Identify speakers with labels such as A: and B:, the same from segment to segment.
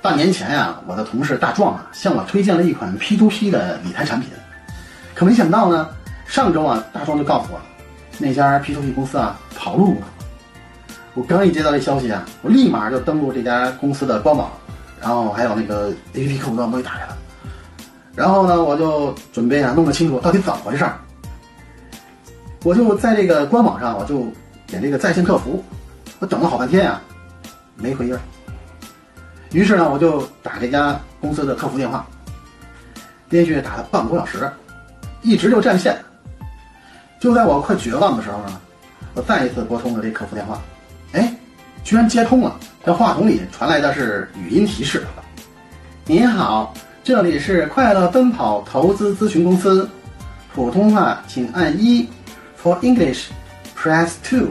A: 半年前呀，我的同事大壮啊向我推荐了一款 P2P 的理财产品，可没想到呢，上周啊，大壮就告诉我，那家 P2P 公司啊跑路了。我刚一接到这消息啊，我立马就登录这家公司的官网，然后还有那个 APP 客户端都给打开了。然后呢，我就准备啊弄个清楚到底怎么回事儿。我就在这个官网上，我就点这个在线客服，我等了好半天呀，没回音儿。于是呢，我就打这家公司的客服电话，连续打了半个多小时，一直就占线。就在我快绝望的时候呢，我再一次拨通了这客服电话，哎，居然接通了。这话筒里传来的是语音提示：“您好，这里是快乐奔跑投资咨询公司，普通话请按一，For English press two。”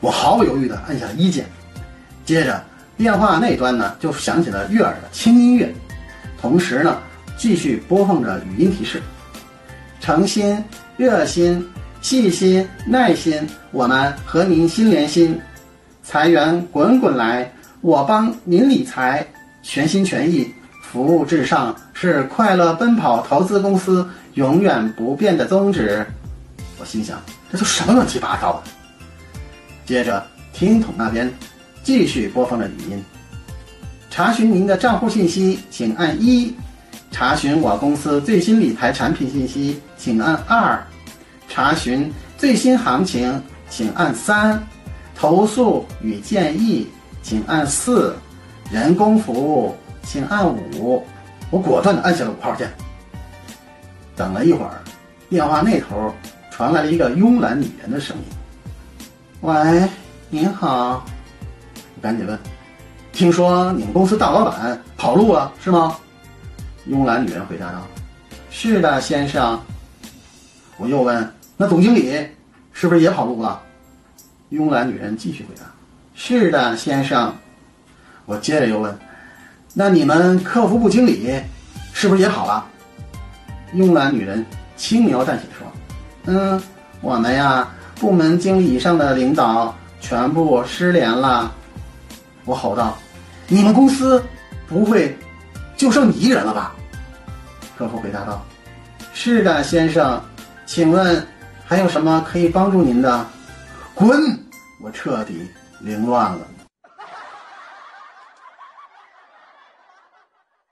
A: 我毫不犹豫地按下了一键，接着。电话那端呢，就响起了悦耳的轻音乐，同时呢，继续播放着语音提示：诚心、热心、细心、耐心，我们和您心连心，财源滚滚来，我帮您理财，全心全意，服务至上，是快乐奔跑投资公司永远不变的宗旨。我心想，这都什么乱七八糟的？接着，听筒那边。继续播放着语音。查询您的账户信息，请按一；查询我公司最新理财产品信息，请按二；查询最新行情，请按三；投诉与建议，请按四；人工服务，请按五。我果断地按下了五号键。等了一会儿，电话那头传来了一个慵懒女人的声音：“喂，您好。”赶紧问，听说你们公司大老板跑路了是吗？慵懒女人回答道：“是的，先生。”我又问：“那总经理是不是也跑路了？”慵懒女人继续回答：“是的，先生。”我接着又问：“那你们客服部经理是不是也跑了？”慵懒女人轻描淡写说：“嗯，我们呀，部门经理以上的领导全部失联了。”我吼道：“你们公司不会就剩你一人了吧？”客服回答道：“是的，先生，请问还有什么可以帮助您的？”滚！我彻底凌乱了。